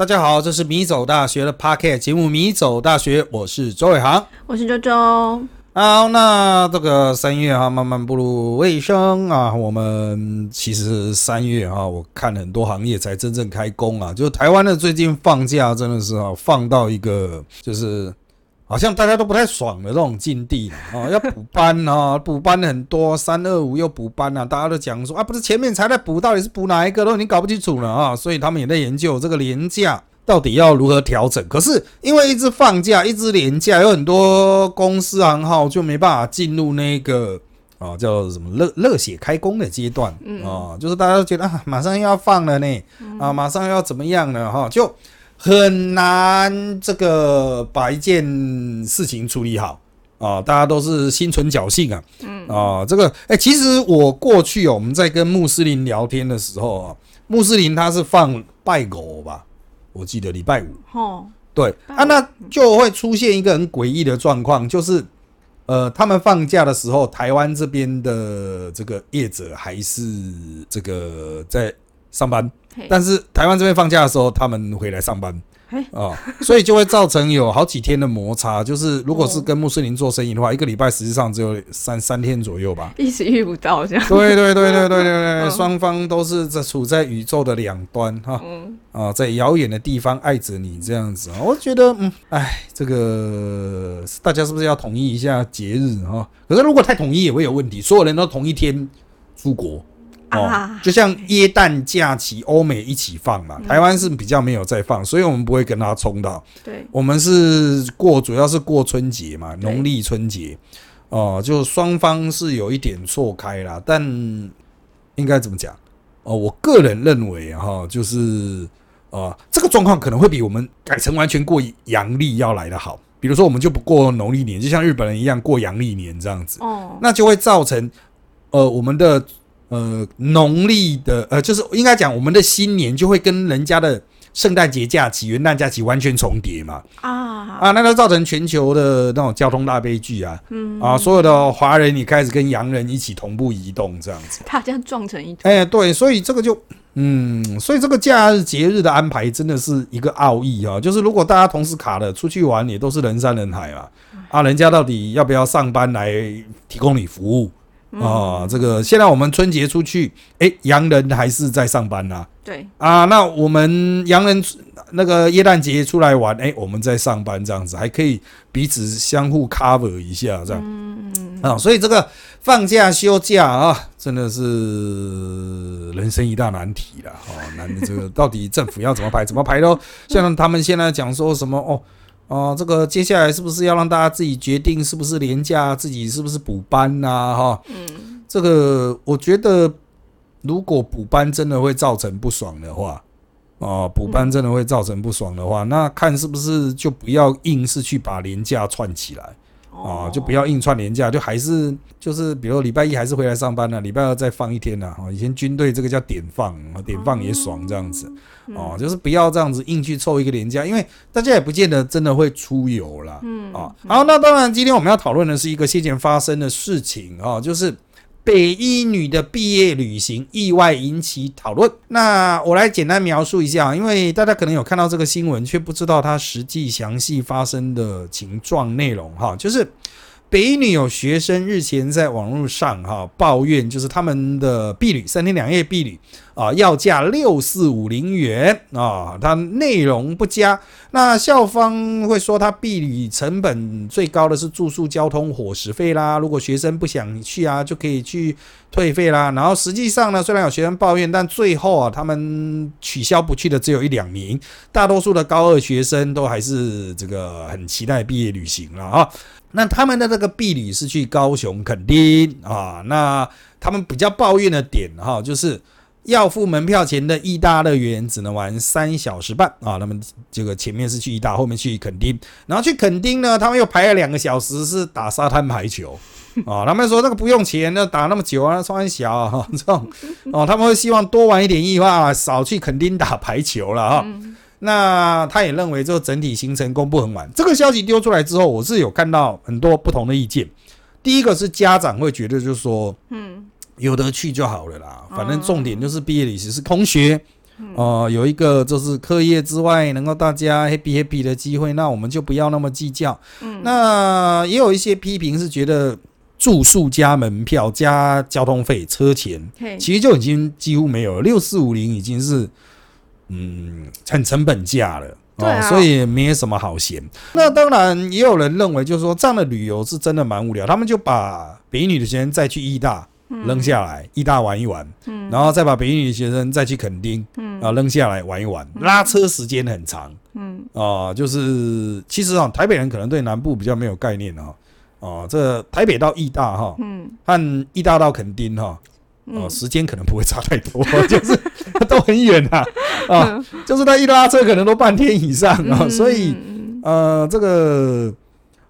大家好，这是米走大学的 Pocket 节目《米走大学》，我是周伟航，我是周周。好，那这个三月哈，慢慢步入尾声啊。我们其实三月哈，我看很多行业才真正开工啊。就台湾的最近放假真的是啊，放到一个就是好像大家都不太爽的这种境地啊。要补班啊，补班很多，三二五又补班啊，大家都讲说啊，不是前面才在补，到底是补哪一个都已经搞不清楚了啊。所以他们也在研究这个廉价。到底要如何调整？可是因为一直放假，一直连假，有很多公司行号就没办法进入那个啊叫什么热热血开工的阶段啊，就是大家都觉得啊马上要放了呢，啊马上要怎么样了哈，就很难这个把一件事情处理好啊，大家都是心存侥幸啊，嗯。啊这个哎，其实我过去哦，我们在跟穆斯林聊天的时候啊，穆斯林他是放拜狗吧。我记得礼拜五，哦，对啊，那就会出现一个很诡异的状况，就是，呃，他们放假的时候，台湾这边的这个业者还是这个在上班，但是台湾这边放假的时候，他们回来上班。啊，所以就会造成有好几天的摩擦。就是如果是跟穆斯林做生意的话，一个礼拜实际上只有三三天左右吧，一时遇不到这样。对对对对对对对，双方都是在处在宇宙的两端哈，啊，在遥远的地方爱着你这样子啊。我觉得，嗯，哎，这个大家是不是要统一一下节日哈？可是如果太统一也会有问题，所有人都同一天出国。哦，就像耶诞假期，欧美一起放嘛，台湾是比较没有在放，所以我们不会跟他冲到。对，我们是过，主要是过春节嘛，农历春节。哦，就双方是有一点错开啦，但应该怎么讲？哦，我个人认为哈，就是呃，这个状况可能会比我们改成完全过阳历要来的好。比如说，我们就不过农历年，就像日本人一样过阳历年这样子。哦，那就会造成呃我们的。呃，农历的呃，就是应该讲，我们的新年就会跟人家的圣诞节假期、元旦假期完全重叠嘛。啊啊，那就造成全球的那种交通大悲剧啊。嗯啊，所有的华人你开始跟洋人一起同步移动这样子，大家撞成一团哎，对，所以这个就嗯，所以这个假日节日的安排真的是一个奥义啊。就是如果大家同时卡了出去玩，也都是人山人海嘛。啊，人家到底要不要上班来提供你服务？啊，这个现在我们春节出去，哎，洋人还是在上班呐。对啊，那我们洋人那个耶诞节出来玩，哎，我们在上班这样子，还可以彼此相互 cover 一下这样。嗯嗯啊，所以这个放假休假啊，真的是人生一大难题了。哦，难的这个到底政府要怎么排？怎么排都像他们现在讲说什么哦。哦，这个接下来是不是要让大家自己决定是不是廉价，自己是不是补班呐？哈，嗯，这个我觉得，如果补班真的会造成不爽的话，哦，补班真的会造成不爽的话，那看是不是就不要硬是去把廉价串起来。啊，就不要硬串年假，就还是就是，比如礼拜一还是回来上班呢，礼拜二再放一天呢。哦，以前军队这个叫点放，点放也爽这样子。哦，就是不要这样子硬去凑一个年假，因为大家也不见得真的会出游了。嗯，啊，好，那当然今天我们要讨论的是一个先前发生的事情啊，就是。北医女的毕业旅行意外引起讨论。那我来简单描述一下，因为大家可能有看到这个新闻，却不知道它实际详细发生的情状内容。哈，就是北医女有学生日前在网络上哈抱怨，就是他们的毕旅三天两夜毕旅。啊，要价六四五零元啊，它内容不佳。那校方会说，它避旅成本最高的是住宿、交通、伙食费啦。如果学生不想去啊，就可以去退费啦。然后实际上呢，虽然有学生抱怨，但最后啊，他们取消不去的只有一两名，大多数的高二学生都还是这个很期待毕业旅行了啊。那他们的这个避旅是去高雄垦丁啊，那他们比较抱怨的点哈，就是。要付门票钱的意大乐园只能玩三小时半啊！那么这个前面是去意大，后面去垦丁，然后去垦丁呢，他们又排了两个小时是打沙滩排球啊！他们说那个不用钱，那打那么久啊，穿小哈 这种哦，他们会希望多玩一点义话，少去垦丁打排球了哈。那他也认为这个整体行程公布很晚。这个消息丢出来之后，我是有看到很多不同的意见。第一个是家长会觉得就是说，嗯。有得去就好了啦，反正重点就是毕业旅行是同学。哦、有一个就是课业之外能够大家 happy happy 的机会，那我们就不要那么计较。嗯。那也有一些批评是觉得住宿加门票加交通费车钱，其实就已经几乎没有了，六四五零已经是嗯很成本价了。哦啊。所以没什么好嫌。那当然，也有人认为，就是说这样的旅游是真的蛮无聊。他们就把北一女的学生再去义大扔下来，义大玩一玩，嗯。然后再把北一女的学生再去垦丁，嗯。啊扔下来玩一玩，拉车时间很长嗯。啊、就是其实啊，台北人可能对南部比较没有概念啊。哦，这台北到义大哈，嗯。和义大到垦丁哈，哦，嗯。时间可能不会差太多，就是都很远啊，啊，嗯。就是他一拉车可能都半天以上啊，嗯所以嗯。呃，这个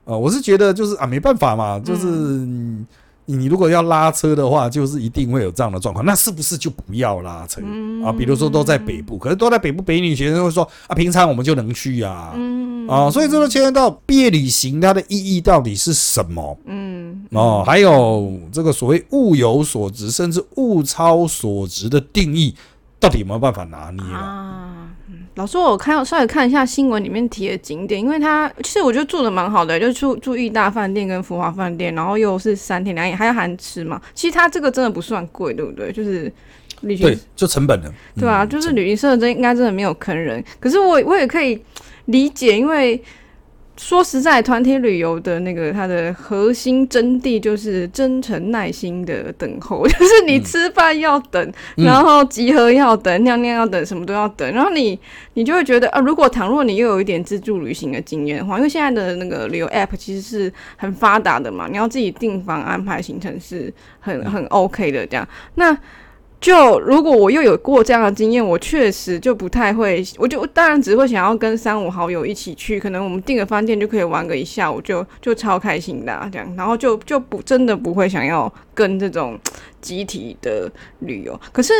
呃，我是觉得就是啊，没办法嘛，就是嗯你你如果要拉车的话，就是一定会有这样的状况，那是不是就不要拉车嗯啊？比如说都在北部，可是都在北部，北女学生会说啊，平常我们就能去啊。嗯啊，所以这个牵涉到毕业旅行它的意义到底是什么嗯哦，还有这个所谓物有所值，甚至物超所值的定义，到底有没有办法拿捏啊？啊。嗯老师，我看稍微看一下新闻里面提的景点，因为它其实我觉得住的蛮好的，就住住裕大饭店跟福华饭店，然后又是三天两夜，还要含吃嘛。其实它这个真的不算贵，对不对？就是旅行对，就成本了，对啊，嗯就是旅行社真应该真的没有坑人。可是我我也可以理解，因为说实在，团体旅游的那个它的核心真谛就是真诚耐心的等候，就是你吃饭要等，嗯。然后集合要等，尿尿要等，什么都要等，然后你你就会觉得啊，如果倘若你又有一点自助旅行的经验的话，因为现在的那个旅游 app 其实是很发达的嘛，你要自己订房安排行程是很很 OK 的这样，那。就如果我又有过这样的经验，我确实就不太会，我就当然只会想要跟三五好友一起去，可能我们订个饭店就可以玩个一下午就，就超开心的、这样，然后就就不真的不会想要跟这种集体的旅游。可是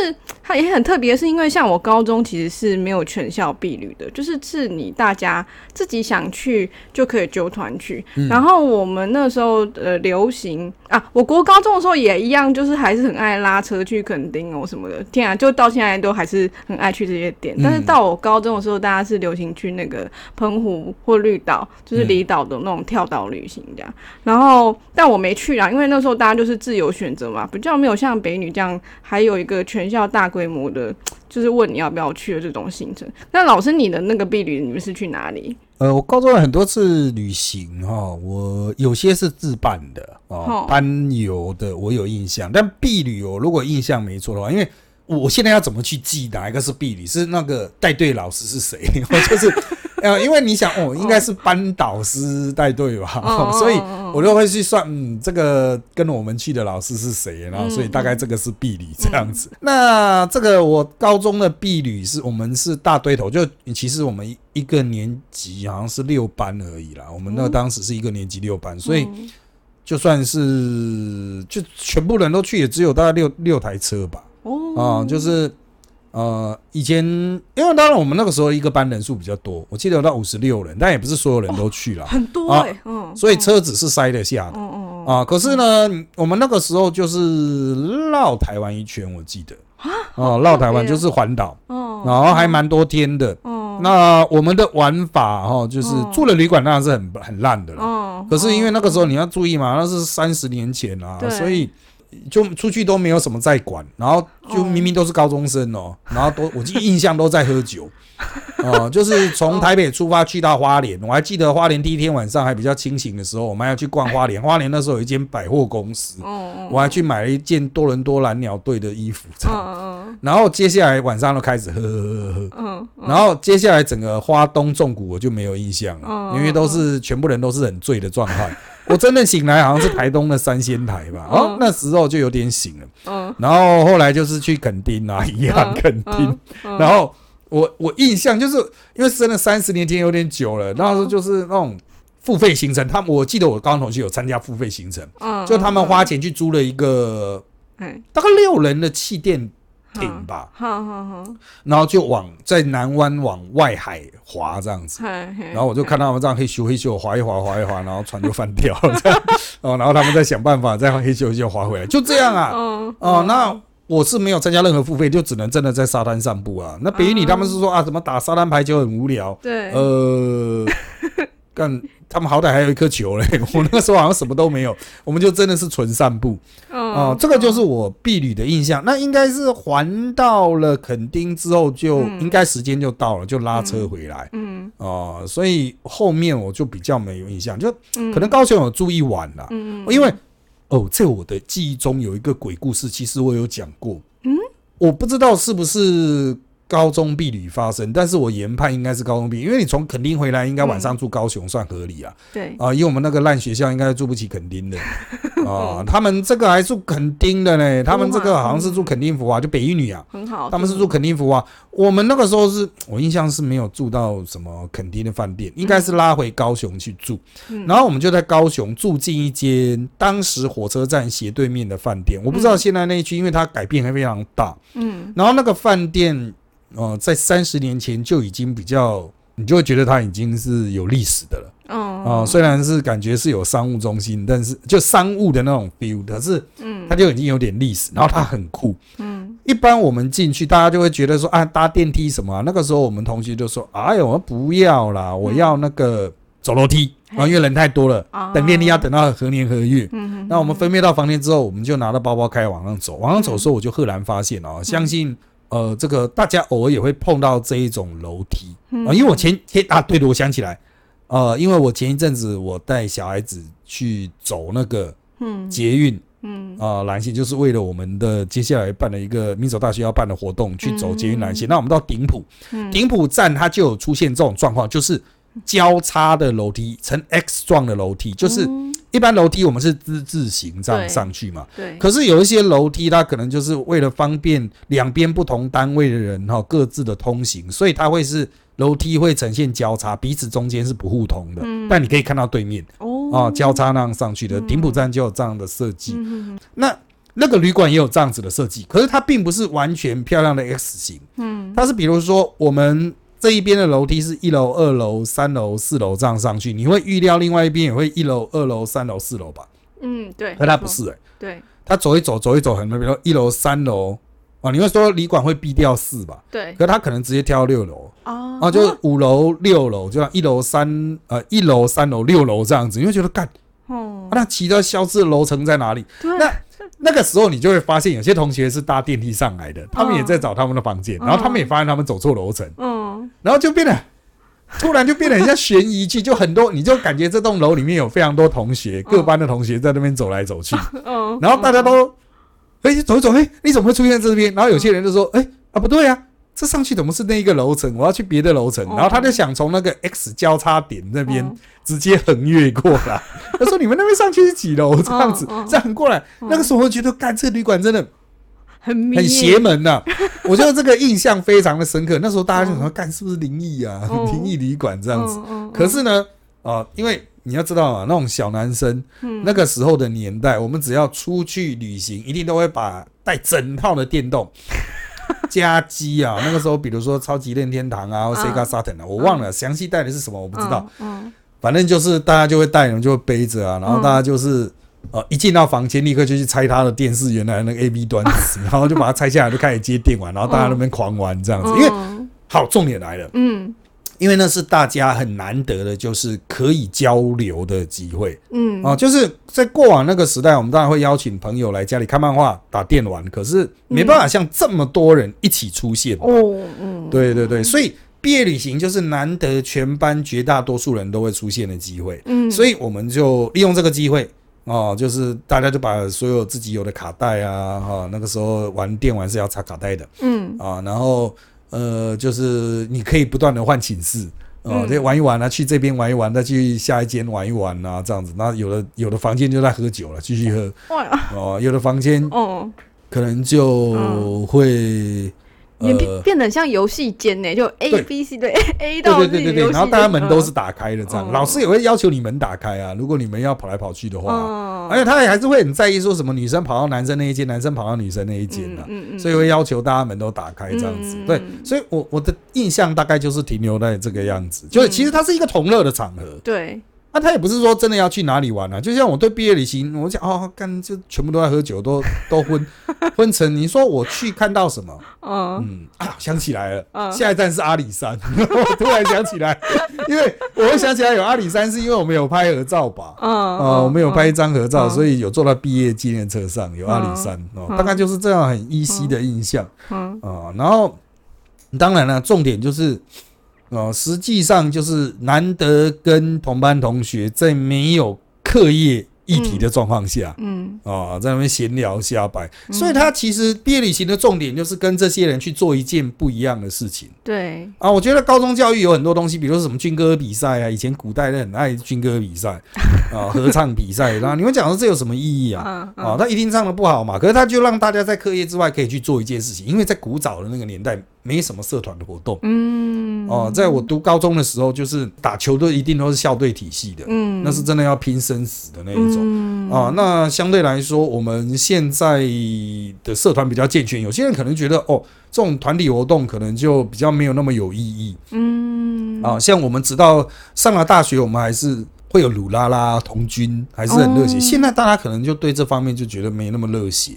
它也很特别，是因为像我高中其实是没有全校必旅的，就是是你大家自己想去就可以揪团去。然后我们那时候呃流行啊，我国高中的时候也一样，就是还是很爱拉车去垦丁哦什么的。天啊，就到现在都还是很爱去这些点。但是到我高中的时候，大家是流行去那个澎湖或绿岛，就是离岛的那种跳岛旅行这样。然后但我没去啦，因为那时候大家就是自由选择嘛，比较没有像北女这样还有一个全校大规模的，就是问你要不要去的这种行程。那老师，你的那个避旅，你们是去哪里？呃，我高中有很多次旅行哈、我有些是自办的哦哦，班游的我有印象，但毕旅我如果印象没错的话，因为我现在要怎么去记哪一个是毕旅，是那个带队老师是谁？我就是呃，因为你想哦，应该是班导师带队吧，哦 所以我就会去算，嗯，这个跟我们去的老师是谁，然后所以大概这个是毕旅这样子。那这个我高中的毕旅是我们是大堆头，就其实我们一一个年级好像是六班而已啦，我们那当时是一个年级六班，所以嗯就算是就全部人都去，也只有大概六六台车吧。哦啊、就是呃，以前因为当然我们那个时候一个班人数比较多，我记得有到五十六人，但也不是所有人都去了，很多啊哎、嗯，所以车子是塞得下的。嗯嗯嗯。啊，可是呢，我们那个时候就是绕台湾一圈，我记得。哦，绕台湾就是环岛，哦，然后还蛮多天的。哦那我们的玩法哈，就是哦住的旅馆当然是很很烂的了。哦，可是因为那个时候候你要注意嘛，那是三十年前啊，所以就出去都没有什么在管，然后就哦明明都是高中生哦，然后都我记印象都在喝酒。哦，就是从台北出发去到花莲，我还记得花莲第一天晚上还比较清醒的时候，我们还要去逛花莲。花莲那时候有一间百货公司，哦我还去买了一件多伦多蓝鸟队的衣服，然后接下来晚上都开始喝喝喝喝喝，然后接下来整个花东纵谷我就没有印象了，嗯因为都是全部人都是很醉的状态。我真的醒来好像是台东的三仙台吧，嗯哦，那时候就有点醒了。嗯然后后来就是去垦丁啊，一样嗯垦丁。嗯然后我我印象就是因为真的三十年前有点久了，那时候就是那种付费行程，他们我记得我高中同学有参加付费行程，嗯，就他们花钱去租了一个哎大概六人的气垫艇吧，好好好，然后就往在南湾往外海滑这样子。然后我就看他们这样嘿咻嘿咻滑一滑滑一滑，然后船就翻掉了，这样。哦，然后他们再想办法再嘿咻嘿咻滑回来，就这样啊。嗯 哦，那我是没有参加任何付费，就只能真的在沙滩散步啊。那比如你他们是说啊，怎么打沙滩排球很无聊，对，呃，干他们好歹还有一颗球嘞，我那个时候好像什么都没有，我们就真的是纯散步。哦、嗯，这个就是我避旅的印象。那应该是环到了垦丁之后就，嗯。应该时间就到了，就拉车回来。嗯哦、所以后面我就比较没有印象，就嗯，可能高雄有住一晚啦，嗯，因为哦，在我的记忆中有一个鬼故事，其实我有讲过，嗯，我不知道是不是高中避旅发生，但是我研判应该是高中避，因为你从垦丁回来，应该晚上住高雄算合理啊。对，啊，因为我们那个烂学校应该住不起垦丁的。啊，他们这个还住垦丁的呢，他们这个好像是住垦丁福啊，就北一女啊，很好，他们是住垦丁福啊。我们那个时候是我印象是没有住到什么垦丁的饭店，应该是拉回高雄去住，嗯。然后我们就在高雄住进一间当时火车站斜对面的饭店，我不知道现在那一区，因为它改变还非常大，嗯。然后那个饭店，呃，在三十年前就已经比较，你就会觉得它已经是有历史的了。哦啊、虽然是感觉是有商务中心，但是就商务的那种 feel，可是嗯它就已经有点历史，然后它很酷。嗯一般我们进去，大家就会觉得说啊，搭电梯什么、啊？那个时候我们同学就说，哎呦，我不要啦，我要那个走楼梯啊，因为人太多了，啊等电梯要等到何年何月。嗯那我们分配到房间之后，我们就拿着包包开始往上走。往上走的时候，我就赫然发现哦，相信呃，这个大家偶尔也会碰到这一种楼梯嗯。啊、因为我前前啊，对的，我想起来，呃，因为我前一阵子我带小孩子去走那个嗯。捷运嗯。啊蓝线，就是为了我们的接下来办的一个民族大学要办的活动去走捷运蓝线。那我们到顶埔，嗯。顶埔站它就有出现这种状况，就是交叉的楼梯呈 X 状的楼梯，就是嗯。一般楼梯我们是之字形这样上去嘛。对，可是有一些楼梯，它可能就是为了方便两边不同单位的人哈各自的通行，所以它会是楼梯会呈现交叉，彼此中间是不互通的，嗯。但你可以看到对面哦。啊交叉那样上去的。嗯。顶埔站就有这样的设计，嗯。那那个旅馆也有这样子的设计，可是它并不是完全漂亮的 X 型，嗯。它是比如说我们。这一边的楼梯是一楼、二楼、三楼、四楼这样上去，你会预料另外一边也会一楼、二楼、三楼、四楼吧？嗯对，可他不是哎、对。他走一走，走一走，很比如说一楼、三楼啊，你会说旅馆会避掉四吧？对。可他可能直接跳六楼。啊啊，就是五楼、六楼，就像一楼、三呃一楼、三楼、六楼这样子，你会觉得干，哦。啊、那其他消失的楼层在哪里？对。那 那个时候你就会发现，有些同学是搭电梯上来的，他们也在找他们的房间，嗯然后他们也发现他们走错楼层，嗯然后就变得。突然就变得很像悬疑剧，就很多，你就感觉这栋楼里面有非常多同学，各班的同学在那边走来走去，嗯，然后大家都，哎、走一走，哎、你怎么会出现在这边？然后有些人就说，哎、啊，不对啊，这上去怎么是那一个楼层？我要去别的楼层。哦然后他就想从那个 X 交叉点那边嗯直接横越过来。他说：“你们那边上去是几楼？这样子这样过来。”那个时候我觉得，干这个旅馆真的很很邪门呐、我觉得这个印象非常的深刻。那时候大家就嗯说，干是不是灵异啊？哦灵异旅馆这样子。可是呢，啊，因为你要知道啊，那种小男生，嗯那个时候的年代，我们只要出去旅行，一定都会把带整套的电动加机啊。那个时候，比如说超级任天堂啊，或者 Sega Saturn 啊，我忘了详细带的是什么，我不知道。，嗯反正就是大家就会带，然后就会背着啊，然后嗯大家就是。呃，一进到房间，立刻就去拆他的电视原来那个 A B 端子，然后就把它拆下来，就开始接电玩，然后大家那边狂玩这样子。因为嗯好，重点来了，嗯因为那是大家很难得的，就是可以交流的机会嗯啊。就是在过往那个时代，我们当然会邀请朋友来家里看漫画、打电玩，可是没办法像这么多人一起出现。哦嗯对对对，所以毕业旅行就是难得全班绝大多数人都会出现的机会，嗯，所以我们就利用这个机会。哦，就是大家就把所有自己有的卡带啊，哈、那个时候玩电玩是要插卡带的，嗯啊，然后呃，就是你可以不断的换寝室。哦，嗯这玩一玩啊，去这边玩一玩，再去下一间玩一玩啊，这样子。那有的有的房间就在喝酒了，继续喝。哦，有的房间哦，可能就会、也变呃，变得像游戏间呢，就 A B C 对 A、A 到对对对对，然后大家门都是打开的，这样。嗯老师也会要求你门打开啊，如果你们要跑来跑去的话，嗯，而且他也还是会很在意说什么女生跑到男生那一间，男生跑到女生那一间啊。嗯嗯，所以会要求大家门都打开这样子，嗯对，所以我我的印象大概就是停留在这个样子，就是其实它是一个同乐的场合，对，啊，他也不是说真的要去哪里玩啊，就像我对毕业旅行，我讲哦，干就全部都在喝酒，都都昏昏沉。你说我去看到什么？嗯嗯啊，想起来了，嗯下一站是阿里山。我突然想起来，因为我会想起来有阿里山，是因为我们有拍合照吧？嗯呃，我们有拍一张合照，嗯所以有坐到毕业纪念册上，有阿里山哦，嗯大概就是这样很依稀的印象嗯啊。然后当然了，重点就是哦，实际上就是难得跟同班同学在没有课业议题的状况下。嗯啊、在那边闲聊瞎掰，嗯所以他其实毕业旅行的重点就是跟这些人去做一件不一样的事情对，啊。我觉得高中教育有很多东西，比如说什么军歌比赛啊，以前古代人很爱军歌比赛 啊，合唱比赛，然后你们讲说这有什么意义啊？嗯啊，他一定唱的不好嘛，可是他就让大家在课业之外可以去做一件事情，因为在古早的那个年代没什么社团的活动。嗯。哦、在我读高中的时候，就是打球都一定都是校队体系的，嗯。那是真的要拼生死的那一种。嗯。啊，那相对来说，我们现在的社团比较健全，有些人可能觉得哦，这种团体活动可能就比较没有那么有意义。嗯。啊。像我们直到上了大学，我们还是会有鲁拉拉童军，还是很热血。哦。现在大家可能就对这方面就觉得没那么热血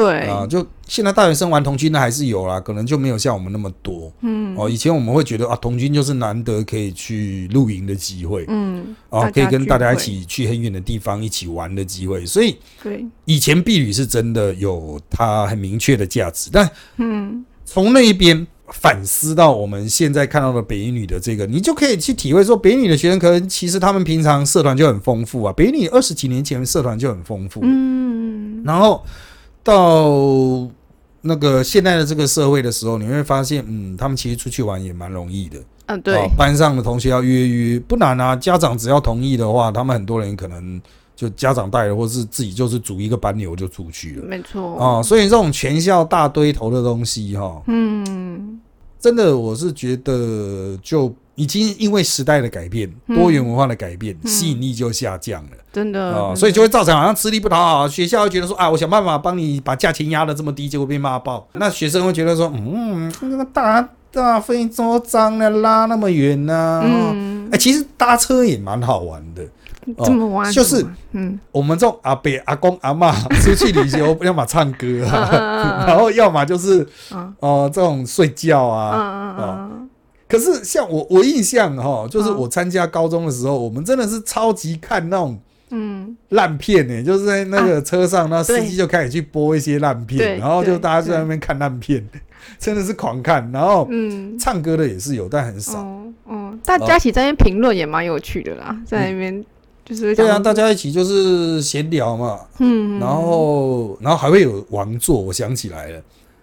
对啊。就现在大学生玩童军的还是有啦，可能就没有像我们那么多嗯哦。以前我们会觉得啊，童军就是难得可以去露营的机会。嗯啊，可以跟大家一起去很远的地方一起玩的机会，所以对以前避旅是真的有它很明确的价值，但嗯从那一边反思到我们现在看到的北一女的这个，你就可以去体会说，北一女的学生可能其实他们平常社团就很丰富啊，北一女二十几年前社团就很丰富，嗯然后到那个现在的这个社会的时候，你会发现，嗯，他们其实出去玩也蛮容易的。啊对哦，班上的同学要约约不难啊，家长只要同意的话，他们很多人可能就家长带了，或是自己就是组一个班流就出去了。没错哦，所以这种全校大堆头的东西哈、嗯真的我是觉得就已经因为时代的改变、嗯。多元文化的改变，嗯。吸引力就下降了。真的啊、真的。所以就会造成好像吃力不讨好，学校会觉得说啊，我想办法帮你把价钱压得这么低，结果被骂爆。那学生会觉得说，嗯，那个大大费周章的拉那么远呢、哦嗯。哎、其实搭车也蛮好玩的。哦这么玩就是嗯。我们这种阿伯、阿公、阿嬷 出去旅游，要么唱歌啊，嗯然后要么就是嗯。哦、这种睡觉嗯啊。嗯嗯可是像我我印象哈，就是嗯我参加高中的时候，我们真的是超级看那种嗯。烂片呢、就是在那个车上，那司机就开始去播一些烂片，然后就大家就在那边看烂片，真的是狂看。然后嗯。唱歌的也是有，但很少。哦哦，大家一起在那边评论也蛮有趣的啦，在那边就是对啊，大家一起就是闲聊嘛，嗯，然后然后还会有王座，我想起来了，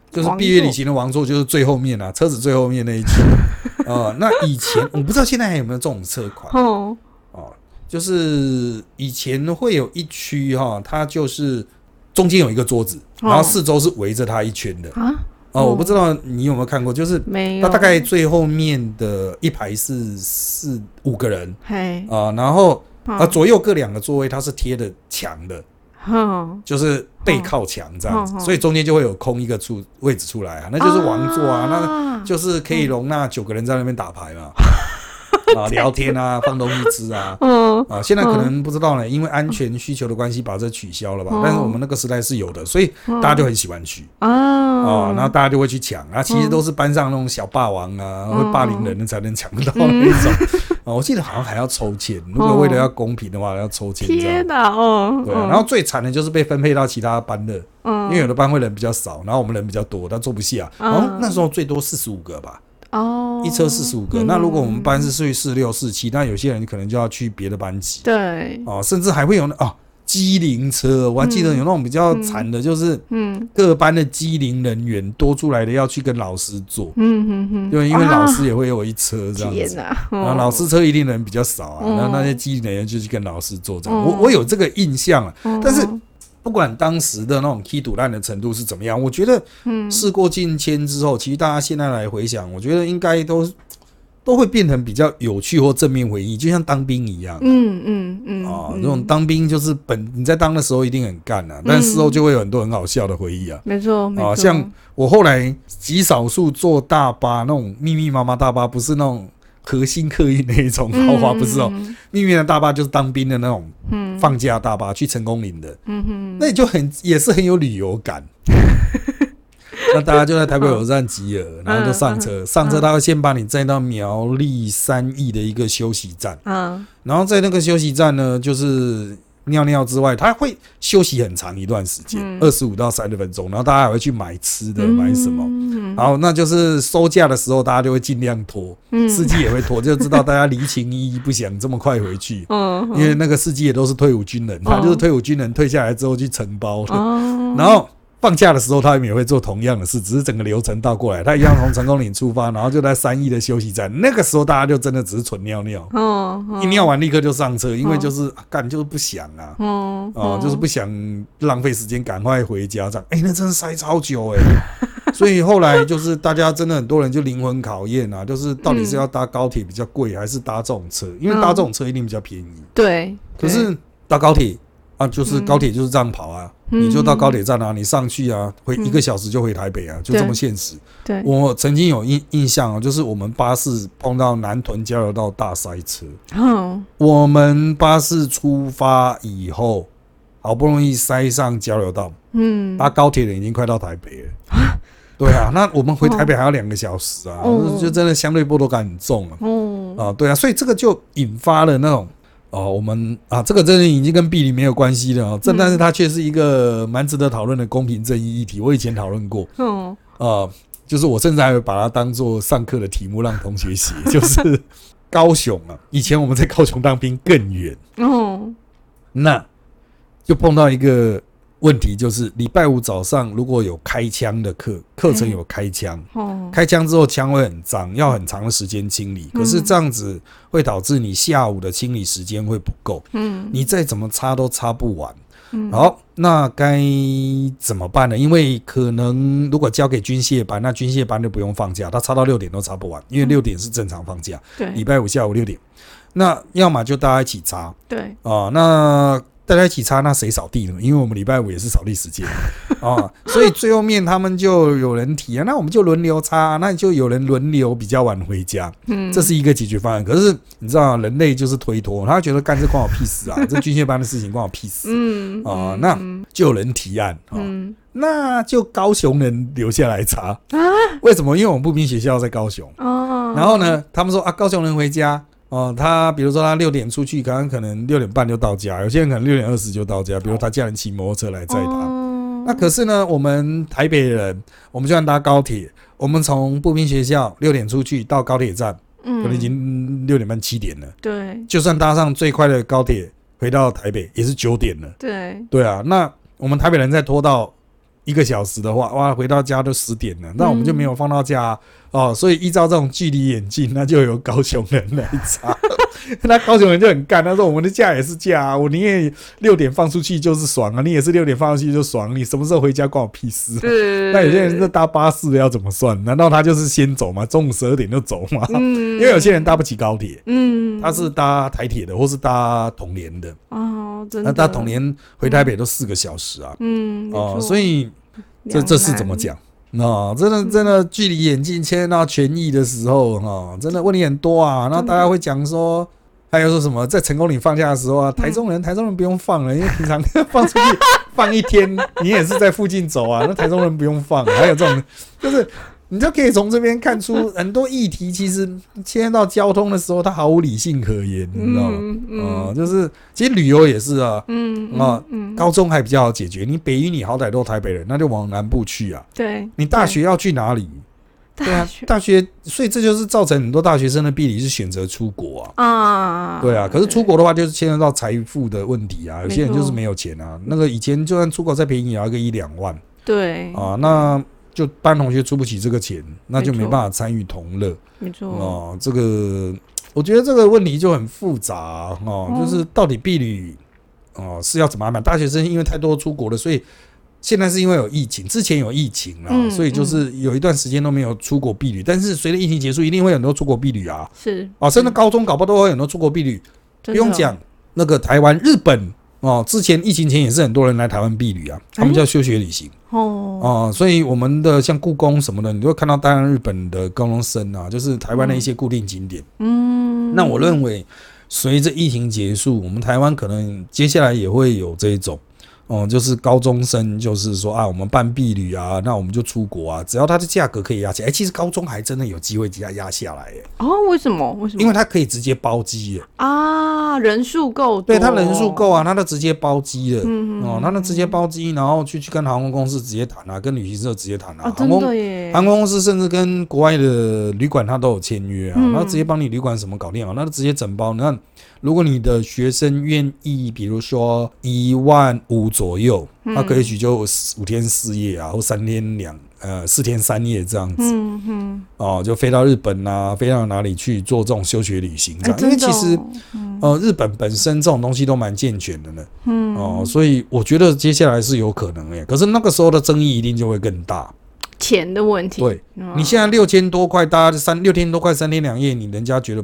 就是毕业旅行的王座，就是最后面啊，车子最后面那一区。呃，那以前我不知道现在还有没有这种车款。哦。哦，就是以前会有一区哈、它就是中间有一个桌子，哦。然后四周是围着它一圈的。啊？哦，哦。我不知道你有没有看过，就是它大概最后面的一排是四五个人。嘿。啊、然后啊啊左右各两个座位，它是贴的墙的。哼 就是背靠墙这样子，嗯 嗯所以中间就会有空一个处位置出来啊，那就是王座啊，那那就是可以容纳九个人在那边打牌嘛，啊，聊天啊，放东西吃啊。嗯啊，现在可能不知道呢，因为安全需求的关系，把这取消了吧嗯？但是我们那个时代是有的，所以大家就很喜欢去啊啊，然后大家就会去抢啊。其实都是班上那种小霸王啊，嗯会霸凌人的才能抢得到那一种啊。我记得好像还要抽签，如果为了要公平的话，要抽签天。哪哦，对，然后最惨的就是被分配到其他班的，嗯因为有的班会人比较少，然后我们人比较多，但坐不下。嗯然后那时候最多四十五个吧，哦一车四十五个。嗯那如果我们班是属于四六四七，那有些人可能就要去别的班级对哦，甚至还会有那哦机灵车，我还记得有那种比较惨的，就是嗯各班的机灵人员多出来的要去跟老师坐，嗯嗯嗯，对，因为老师也会有一车这样子。然后哦老师车一定人比较少啊，嗯那那些机灵人员就去跟老师坐这样。嗯我我有这个印象啊，哦。但是不管当时的那种踢赌烂的程度是怎么样，我觉得嗯。事过境迁之后，其实大家现在来回想，我觉得应该都都会变成比较有趣或正面回忆，就像当兵一样。嗯嗯嗯啊，嗯这种当兵就是本你在当的时候一定很干啊，但事后就会有很多很好笑的回忆啊。没错没啊，像我后来极少数坐大巴那种密密麻麻大巴，不是那种核心客运那一种豪华，不是哦。蜜月的大巴就是当兵的那种，嗯放假大巴去成功岭的，嗯哼，那你就很也是很有旅游感。那大家就在台北火车站集合，然后就上车，上车他会先把你载到苗栗三义的一个休息站，嗯。然后在那个休息站呢，就是尿尿之外，他会休息很长一段时间，嗯。二十五到三十分钟，然后大家还会去买吃的，买什么。嗯。然后那就是收假的时候，大家就会尽量拖，嗯。司机也会拖，就知道大家离情依依，不想这么快回去。嗯，因为那个司机也都是退伍军人，他就是退伍军人退下来之后去承包的。哦，然后放假的时候，他们也会做同样的事，只是整个流程倒过来，他一样从成功岭出发，然后就在三义的休息站。那个时候大家就真的只是纯尿尿，哦一尿完立刻就上车，因为就是啊干就是不想啊。哦哦，就是不想浪费时间，赶快回家这样。哎、那真的塞超久哎、所以后来就是大家真的很多人就灵魂考验啊，就是到底是要搭高铁比较贵，还是搭这种车？因为搭这种车一定比较便宜。对，可是搭高铁啊，就是高铁就是这样跑啊，嗯你就到高铁站啊，你上去啊，回一个小时就回台北啊，就这么现实。对，我曾经有印印象啊，就是我们巴士碰到南屯交流道大塞车，嗯我们巴士出发以后，好不容易塞上交流道，嗯。搭高铁的已经快到台北了。对啊，那我们回台北还要两个小时啊，哦。就真的相对剥夺感很重啊。哦。啊，对啊，所以这个就引发了那种哦，我们啊，这个真的已经跟避离没有关系了哦，这嗯但是它却是一个蛮值得讨论的公平正义议题。我以前讨论过。嗯啊，就是我甚至还会把它当做上课的题目让同学写，就是高雄啊，以前我们在高雄当兵更远，哦。那就碰到一个问题，就是礼拜五早上如果有开枪的课，课程有开枪，哦开枪之后枪会很脏，要很长的时间清理。可是这样子会导致你下午的清理时间会不够，嗯你再怎么擦都擦不完。嗯好，那该怎么办呢？因为可能如果交给军械班，那军械班就不用放假，他擦到六点都擦不完，因为六点是正常放假，礼对拜五下午六点。那要么就大家一起擦对啊，那大家一起擦，那谁扫地呢？因为我们礼拜五也是扫地时间啊，所以最后面他们就有人提啊，那我们就轮流擦，那就有人轮流比较晚回家，嗯这是一个解决方案。可是你知道，人类就是推脱，他觉得干这关我屁事啊，这军械班的事情关我屁事嗯啊。那就有人提案啊，嗯那就高雄人留下来擦为什么？因为我们步兵学校在高雄。哦，然后呢，他们说啊，高雄人回家哦，他比如说他六点出去，刚刚可能六点半就到家，有些人可能六点二十就到家，比如他家人骑摩托车来载他。哦。那可是呢，我们台北人，我们就算搭高铁，我们从步兵学校六点出去到高铁站，可能已嗯经六点半七点了，对。就算搭上最快的高铁回到台北，也是九点了。对。对啊，那我们台北人再拖到一个小时的话，哇，回到家都十点了，那我们就没有放到假、哦，所以依照这种距离演进，那就由高雄人来查。那高雄人就很干，他说我们的假也是假、啊，我宁愿六点放出去就是爽啊，你也是六点放出去就爽，你什么时候回家关我屁事、啊。那有些人是搭巴士的要怎么算？难道他就是先走吗？中午十二点就走吗？嗯，因为有些人搭不起高铁，嗯，他是搭台铁的，或是搭同联的。哦，真的，那搭同联回台北都四个小时啊。嗯哦，所以这这是怎么？讲？哦，真的真的距离眼镜签到权益的时候，哈、真的问题很多啊。然后大家会讲说，还有说什么在成功岭放假的时候啊，台中人台中人不用放了，因为平常 放出去放一天，你也是在附近走啊，那台中人不用放。还有这种，就是你就可以从这边看出 很多议题，其实牵到交通的时候，它毫无理性可言，你知道吗？嗯就是其实旅游也是啊，嗯啊嗯，高中还比较好解决，你北一你好歹都台北人，那就往南部去啊。对，你大学要去哪里？对啊大，学大学，所以这就是造成很多大学生的弊理是选择出国啊。啊，对啊，可是出国的话，就是牵涉到财富的问题啊。有些人就是没有钱啊。那个以前就算出国再便宜，也要个一两万对啊。那就班同学出不起这个钱，那就没办法参与同乐没错，哦。这个我觉得这个问题就很复杂啊哦，嗯就是到底避旅哦是要怎么安排？大学生因为太多出国了，所以现在是因为有疫情，之前有疫情啊，嗯所以就是有一段时间都没有出国避旅。但是随着疫情结束，一定会有很多出国避旅啊，是啊，甚至高中搞不好都会有很多出国避旅。不用讲，那个台湾、日本哦，之前疫情前也是很多人来台湾避旅啊，他们叫休学旅行哦，哦，所以我们的像故宫什么的，你都会看到大量日本的高中生啊，就是台湾的一些固定景点。嗯，那我认为，随着疫情结束，我们台湾可能接下来也会有这一种。哦，就是高中生，就是说啊，我们办毕旅啊，那我们就出国啊，只要它的价格可以压下来，哎，其实高中还真的有机会压压下来，哎，哦，为什么？为什么？因为它可以直接包机，哎，啊，人数够，对，它人数够啊，它就直接包机了，嗯哦，它那直接包机，然后去去跟航空公司直接谈啊，跟旅行社直接谈啊，航空航空公司甚至跟国外的旅馆它都有签约啊，嗯然后直接帮你旅馆什么搞定啊，那就直接整包。你看，如果你的学生愿意，比如说一万五左右，嗯那可以许就五天四夜啊，或三天两呃四天三夜这样子。嗯哼，哦，就飞到日本啊，飞到哪里去做这种休学旅行这哎样，因为其实哦呃日本本身这种东西都蛮健全的呢，嗯。哦，所以我觉得接下来是有可能诶，可是那个时候的争议一定就会更大。钱的问题，对，嗯。你现在六千多块，大家三六天多块三天两夜，你人家觉得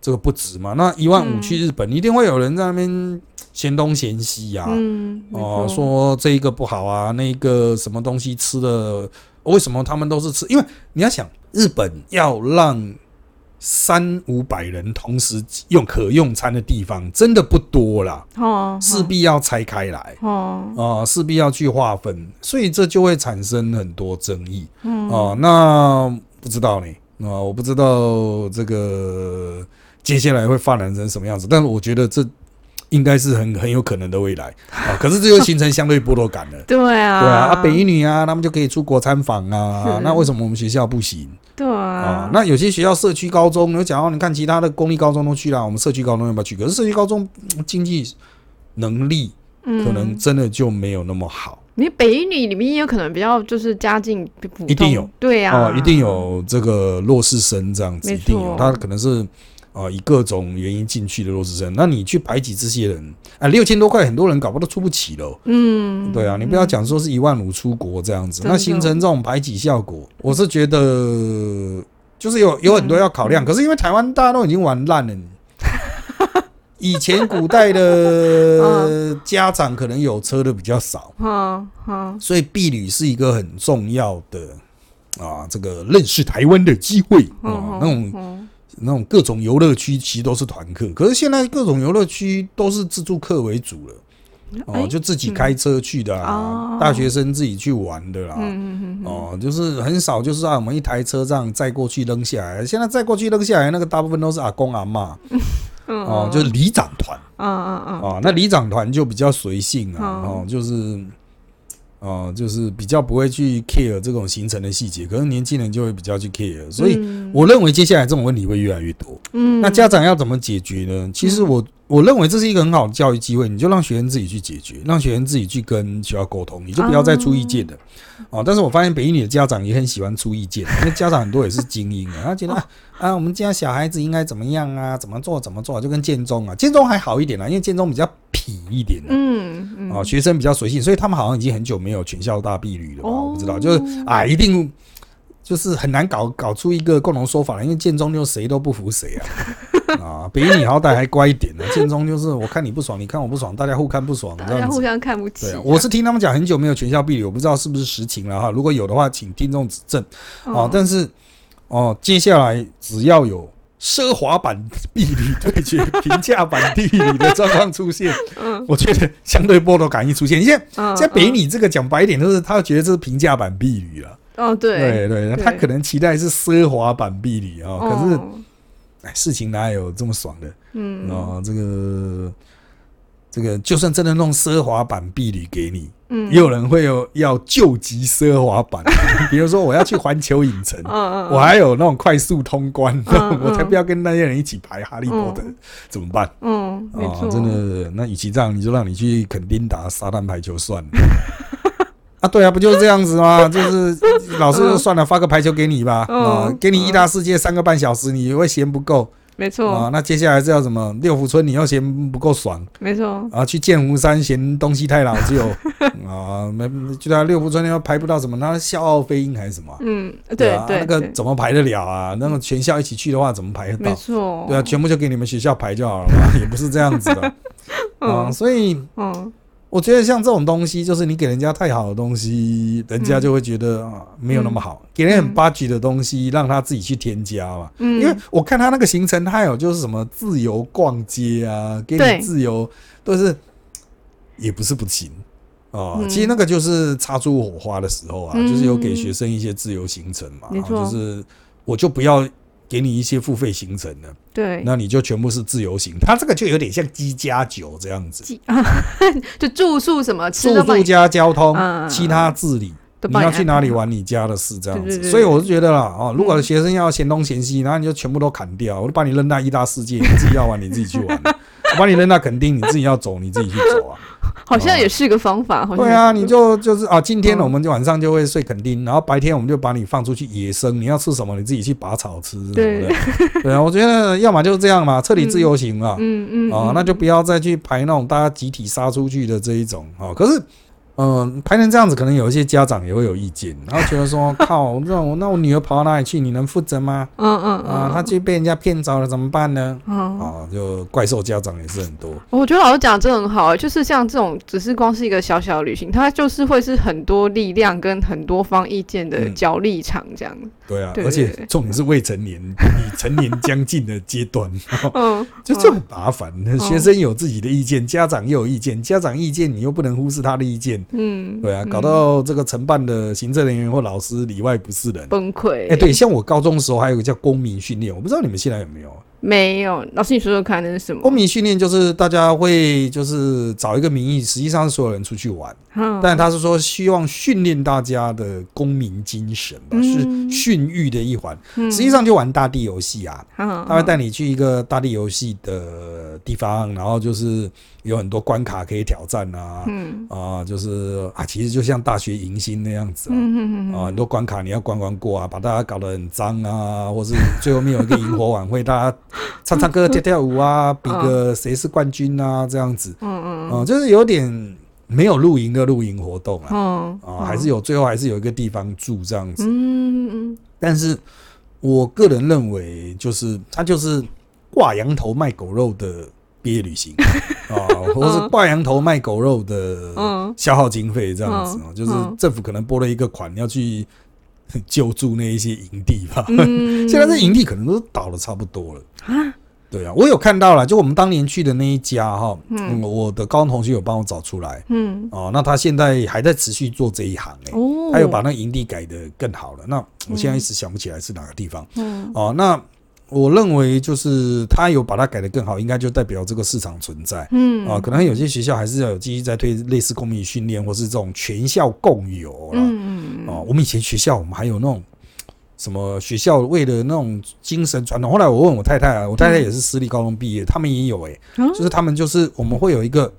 这个不值嘛？那一万五嗯去日本，一定会有人在那边 嫌东嫌西呀、嗯，没哦、错说这一个不好啊，那一个什么东西吃的，为什么他们都是吃？因为你要想，日本要让三五百人同时用可用餐的地方，真的不多啦，哦，势必要拆开来。哦，啊，势必要去划分，所以这就会产生很多争议。嗯哦，那不知道呢，啊，我不知道这个接下来会发展成什么样子，但是我觉得这应该是很很有可能的未来啊。可是这就形成相对剥夺感了。对啊，对啊，啊，北一女啊，他们就可以出国参访啊，那为什么我们学校不行对啊啊？，那有些学校社区高中，你讲哦，你看其他的公立高中都去了，我们社区高中要不要去？可是社区高中嗯经济能力嗯可能真的就没有那么好。你北一女里面也有可能比较就是家境普通，一定有，对啊，哦，一定有这个弱势生这样子，一定有错。他可能是呃以各种原因进去的弱势生，那你去排挤这些人，啊，六千多块，很多人搞不都出不起了。嗯，对啊，你不要讲说是一万五出国这样子，那形成这种排挤效果，我是觉得就是有有很多要考嗯量。可是因为台湾大家都已经玩烂了，以前古代的 家长可能有车的比较少，所以避旅是一个很重要的啊，这个认识台湾的机会啊。那种嗯那种各种游乐区其实都是团客，可是现在各种游乐区都是自助客为主了。哦，哎就自己开车去的啊哦，大学生自己去玩的啦。嗯嗯嗯，哦，就是很少，就是啊，我们一台车这样载过去扔下来。现在载过去扔下来，那个大部分都是阿公阿妈 嗯哦，就是里长团啊啊啊，哦。那里长团就比较随性啊，嗯哦，就是哦，就是比较不会去 care 这种行程的细节，可能年轻人就会比较去 care，所以嗯我认为接下来这种问题会越来越多。嗯，那家长要怎么解决呢？其实我我认为这是一个很好的教育机会，你就让学生自己去解决，让学生自己去跟学校沟通，你就不要再出意见的。哦，但是我发现北一女的家长也很喜欢出意见，因为家长很多也是精英啊，他觉得啊啊，我们家小孩子应该怎么样啊，怎么做怎么做，就跟建中啊，建中还好一点啦，因为建中比较痞一点的。嗯嗯哦，学生比较随性，所以他们好像已经很久没有全校大避旅了吧？哦我不知道，就是啊，一定就是很难搞搞出一个共同说法了，因为建中就谁都不服谁啊。啊，比你好歹还乖一点呢，建中就是我看你不爽，你看我不爽，大家互看不爽。大家互相看不起对啊，我是听他们讲很久没有全校避旅，我不知道是不是实情了哈。如果有的话，请听众指正。哦，嗯但是哦，接下来只要有奢华版地理对决平价版地理的状况出现，嗯我觉得相对剥夺感一出现，现在嗯现在北米这个讲白一点，就是他觉得这是平价版避旅了。哦对，对对，对他可能期待是奢华版避旅啊，可是哦哎，事情哪有这么爽的嗯哦？这个这个，就算真的弄奢华版碧旅给你，嗯也有人会有要救急奢华版，比如说我要去环球影城。嗯嗯，我还有那种快速通关，嗯 我才不要跟那些人一起排哈利波特，怎么办？嗯没啊，错，真的，那与其这样，你就让你去肯丁打沙滩排球算了。啊，对啊，不就是这样子吗？就是老师就算了，发个排球给你吧，嗯啊，给你一大世界三个半小时，你会嫌不够啊没错啊？那接下来是要什么？六福村你又嫌不够爽没错，啊？去剑湖山嫌东西太老旧 啊？没，就在六福村要排不到什么，那笑傲飞鹰还是什么啊？嗯对啊，那个，怎么排得了啊？那个全校一起去的话，怎么排得没到？错，对啊，全部就给你们学校排就好了嘛，也不是这样子的。啊，所以嗯我觉得像这种东西，就是你给人家太好的东西，人家就会觉得啊没有那么好；给人很 budget 的东西，让他自己去添加嘛。嗯，因为我看他那个行程，他有就是什么自由逛街啊，给你自由，都是也不是不行哦。嗯。其实那个就是擦出火花的时候啊，嗯。就是有给学生一些自由行程嘛，没错。啊就是我就不要给你一些付费行程了，对，那你就全部是自由行。它这个就有点像机加酒这样子，记 就住宿什么吃住宿加交通，嗯。其他自理。你要去哪里？玩，你家的事这样子，所以我是觉得啦，哦，如果学生要嫌东嫌西，然后你就全部都砍掉，我就把你扔到一大世界，你自己要玩你自己去玩，我把你扔到垦丁，你自己要走你自己去走啊。好像也是个方法。好像对啊，你就就是啊，今天嗯我们就晚上就会睡垦丁，然后白天我们就把你放出去野生，你要吃什么你自己去拔草吃，对不对？对啊，我觉得要么就是这样嘛，彻底自由行嘛，嗯嗯啊，那就不要再去排那种大家集体杀出去的这一种啊。可是，嗯、排成这样子，可能有一些家长也会有意见，然后觉得说，靠，那我那我女儿跑到哪里去？你能负责吗？嗯嗯啊，她就被人家骗走了，怎么办呢？嗯，啊，就怪兽家长也是很多。我觉得老师讲的真的很好，就是像这种只是光是一个小小的旅行，它就是会是很多力量跟很多方意见的嗯角力场这样。对啊，对而且重点是未成年，你成年将近的阶段，嗯，就就很麻烦。学生有自己的意见，家长又有意见，家长意见你又不能忽视他的意见，嗯，对啊，搞到这个承办的行政人员或老师里外不是人。崩溃。哎、对，像我高中的时候还有个叫公民训练，我不知道你们现在有没有。没有，老师你说说看那是什么？公民训练就是大家会就是找一个名义，实际上是所有人出去玩，嗯但他是说希望训练大家的公民精神吧，嗯是训育的一环。嗯实际上就玩大地游戏啊，嗯他会带你去一个大地游戏的地方，然后就是有很多关卡可以挑战啊，嗯。啊，就是啊，其实就像大学迎新那样子啊。嗯嗯嗯啊，很多关卡你要关关过啊，把大家搞得很脏啊，或是最后面有一个萤火晚会，大家唱唱歌、跳跳舞啊，比个谁是冠军啊，这样子，嗯嗯啊，就是有点没有露营的露营活动啊，嗯啊，还是有最后还是有一个地方住这样子，嗯嗯。但是我个人认为，就是它就是挂羊头卖狗肉的毕业旅行啊，或是挂羊头卖狗肉的嗯。消耗经费这样子哦，就是嗯。政府可能拨了一个款要去 救助那一些营地吧。嗯，现在这营地可能都倒的差不多了。啊，对啊，我有看到了，就我们当年去的那一家哈，嗯。嗯，我的高中同学有帮我找出来。嗯。哦，那他现在还在持续做这一行哎、哦，他有把那个营地改得更好了。那我现在一时想不起来是哪个地方。嗯。哦，那我认为就是他有把它改得更好，应该就代表这个市场存在。嗯啊，可能有些学校还是要有继续在推类似公民训练，或是这种全校共有啦。嗯嗯哦，我们以前学校我们还有那种什么学校为了那种精神传统。后来我问我太太啊，我太太也是私立高中毕业，他们也有诶、嗯就是他们就是我们会有一个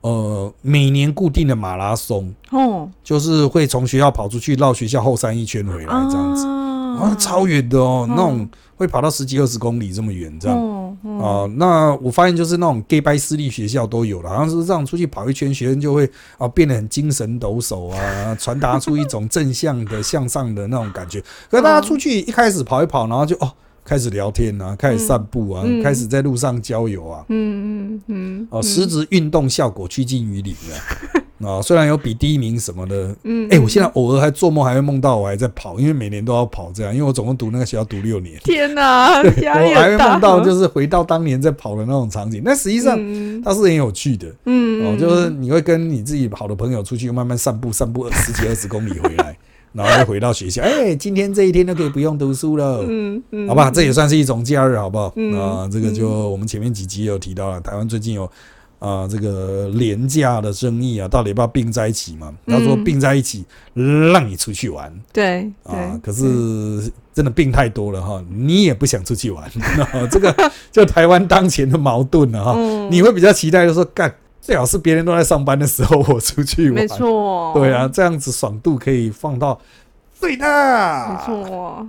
呃每年固定的马拉松，哦就是会从学校跑出去绕学校后山一圈回来这样子。啊，啊超远的哦，嗯那种会跑到十几二十公里这么远这样。哦那我发现就是那种 gay 拜私立学校都有了，好像是这样出去跑一圈，学生就会啊变得很精神抖擞啊，传达出一种正向的向上的那种感觉。可是大家出去一开始跑一跑，然后就哦开始聊天啊，开始散步啊，嗯开始在路上郊游啊，嗯嗯嗯哦，实质运动效果趋近于零了。啊，虽然有比第一名什么的，嗯，哎、我现在偶尔还做梦还会梦到我还在跑，因为每年都要跑这样，因为我总共读那个学校读六年。天哪，我还会梦到就是回到当年在跑的那种场景，那实际上嗯它是很有趣的嗯哦，就是你会跟你自己好的朋友出去慢慢散步，散步十几二十公里回来，然后再回到学校，哎，今天这一天都可以不用读书了。嗯嗯，好吧，这也算是一种假日，好不好？嗯啊，这个就我们前面几集也有提到了，台湾最近有啊这个廉价的争议啊，到底要不要并在一起嘛？他说嗯并在一起，让你出去玩。对啊对，，可是真的病太多了哈，你也不想出去玩，啊 这个 就台湾当前的矛盾了哈。嗯。你会比较期待，就说干，最好是别人都在上班的时候我出去玩，没，错，对啊，，这样子爽度可以放到最大，没。错，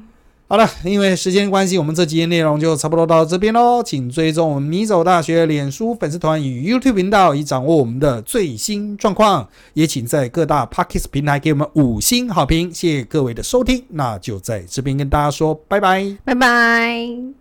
好了，因为时间关系，我们这集的内容就差不多到这边喽。请追踪我们米走大学脸书粉丝团与 YouTube 频道，以掌握我们的最新状况。也请在各大 Podcast 平台给我们五星好评，谢谢各位的收听。那就在这边跟大家说拜拜。拜拜。